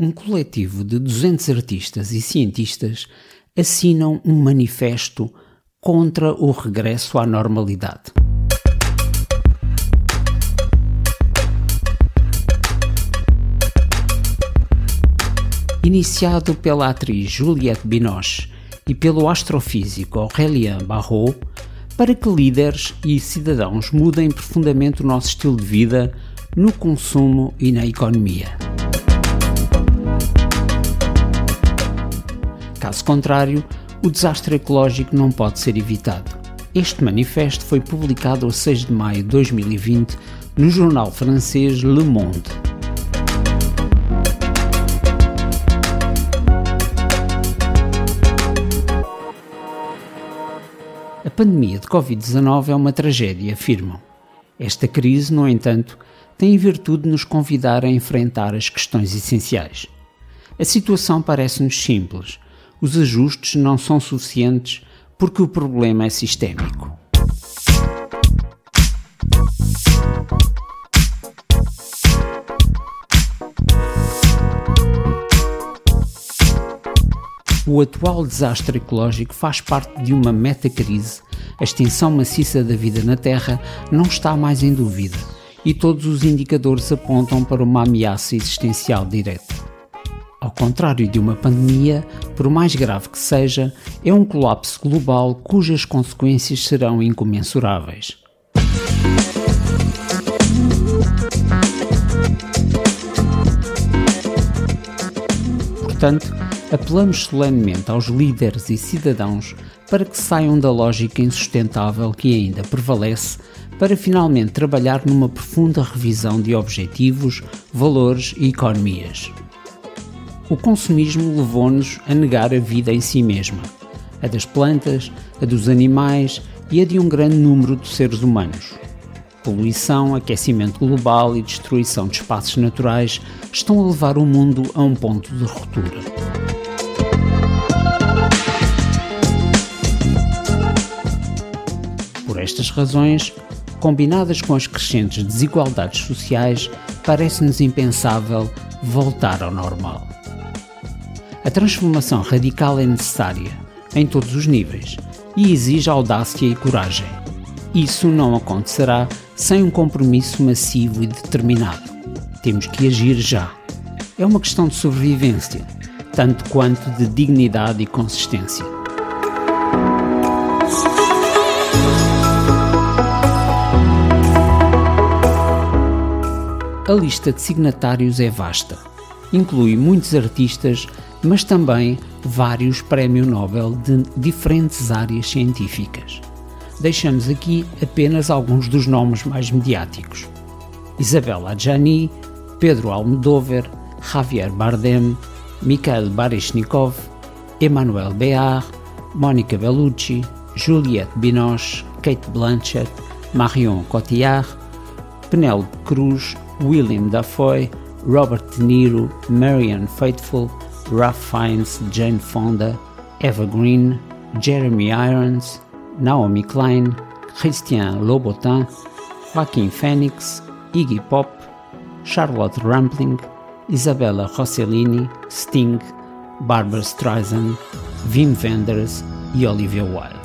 um coletivo de 200 artistas e cientistas assinam um manifesto contra o regresso à normalidade. Iniciado pela atriz Juliette Binoche e pelo astrofísico Aurélien Barrault, para que líderes e cidadãos mudem profundamente o nosso estilo de vida no consumo e na economia. Caso contrário, o desastre ecológico não pode ser evitado. Este manifesto foi publicado a 6 de maio de 2020 no jornal francês Le Monde. A pandemia de Covid-19 é uma tragédia, afirmam. Esta crise, no entanto, tem em virtude de nos convidar a enfrentar as questões essenciais. A situação parece-nos simples os ajustes não são suficientes porque o problema é sistémico. O atual desastre ecológico faz parte de uma metacrise. A extinção maciça da vida na Terra não está mais em dúvida e todos os indicadores apontam para uma ameaça existencial direta. Ao contrário de uma pandemia, por mais grave que seja, é um colapso global cujas consequências serão incomensuráveis. Portanto, apelamos solenemente aos líderes e cidadãos para que saiam da lógica insustentável que ainda prevalece para finalmente trabalhar numa profunda revisão de objetivos, valores e economias. O consumismo levou-nos a negar a vida em si mesma, a das plantas, a dos animais e a de um grande número de seres humanos. Poluição, aquecimento global e destruição de espaços naturais estão a levar o mundo a um ponto de ruptura. Por estas razões, combinadas com as crescentes desigualdades sociais, parece-nos impensável voltar ao normal. A transformação radical é necessária, em todos os níveis, e exige audácia e coragem. Isso não acontecerá sem um compromisso massivo e determinado. Temos que agir já. É uma questão de sobrevivência, tanto quanto de dignidade e consistência. A lista de signatários é vasta. Inclui muitos artistas mas também vários prémios Nobel de diferentes áreas científicas. Deixamos aqui apenas alguns dos nomes mais mediáticos: Isabella Adjani, Pedro Almodovar, Javier Bardem, Mikhail Baryshnikov, Emmanuel Béard, Monica Bellucci, Juliette Binoche, Kate Blanchett, Marion Cotillard, Penélope Cruz, William Dafoe, Robert De Niro, Marianne Faithfull, Ralph Fiennes, Jane Fonda, Eva Green, Jeremy Irons, Naomi Klein, Christian Lobotin, Joaquin Phoenix, Iggy Pop, Charlotte Rampling, Isabella Rossellini, Sting, Barbara Streisand, Wim Wenders e Olivia Wilde.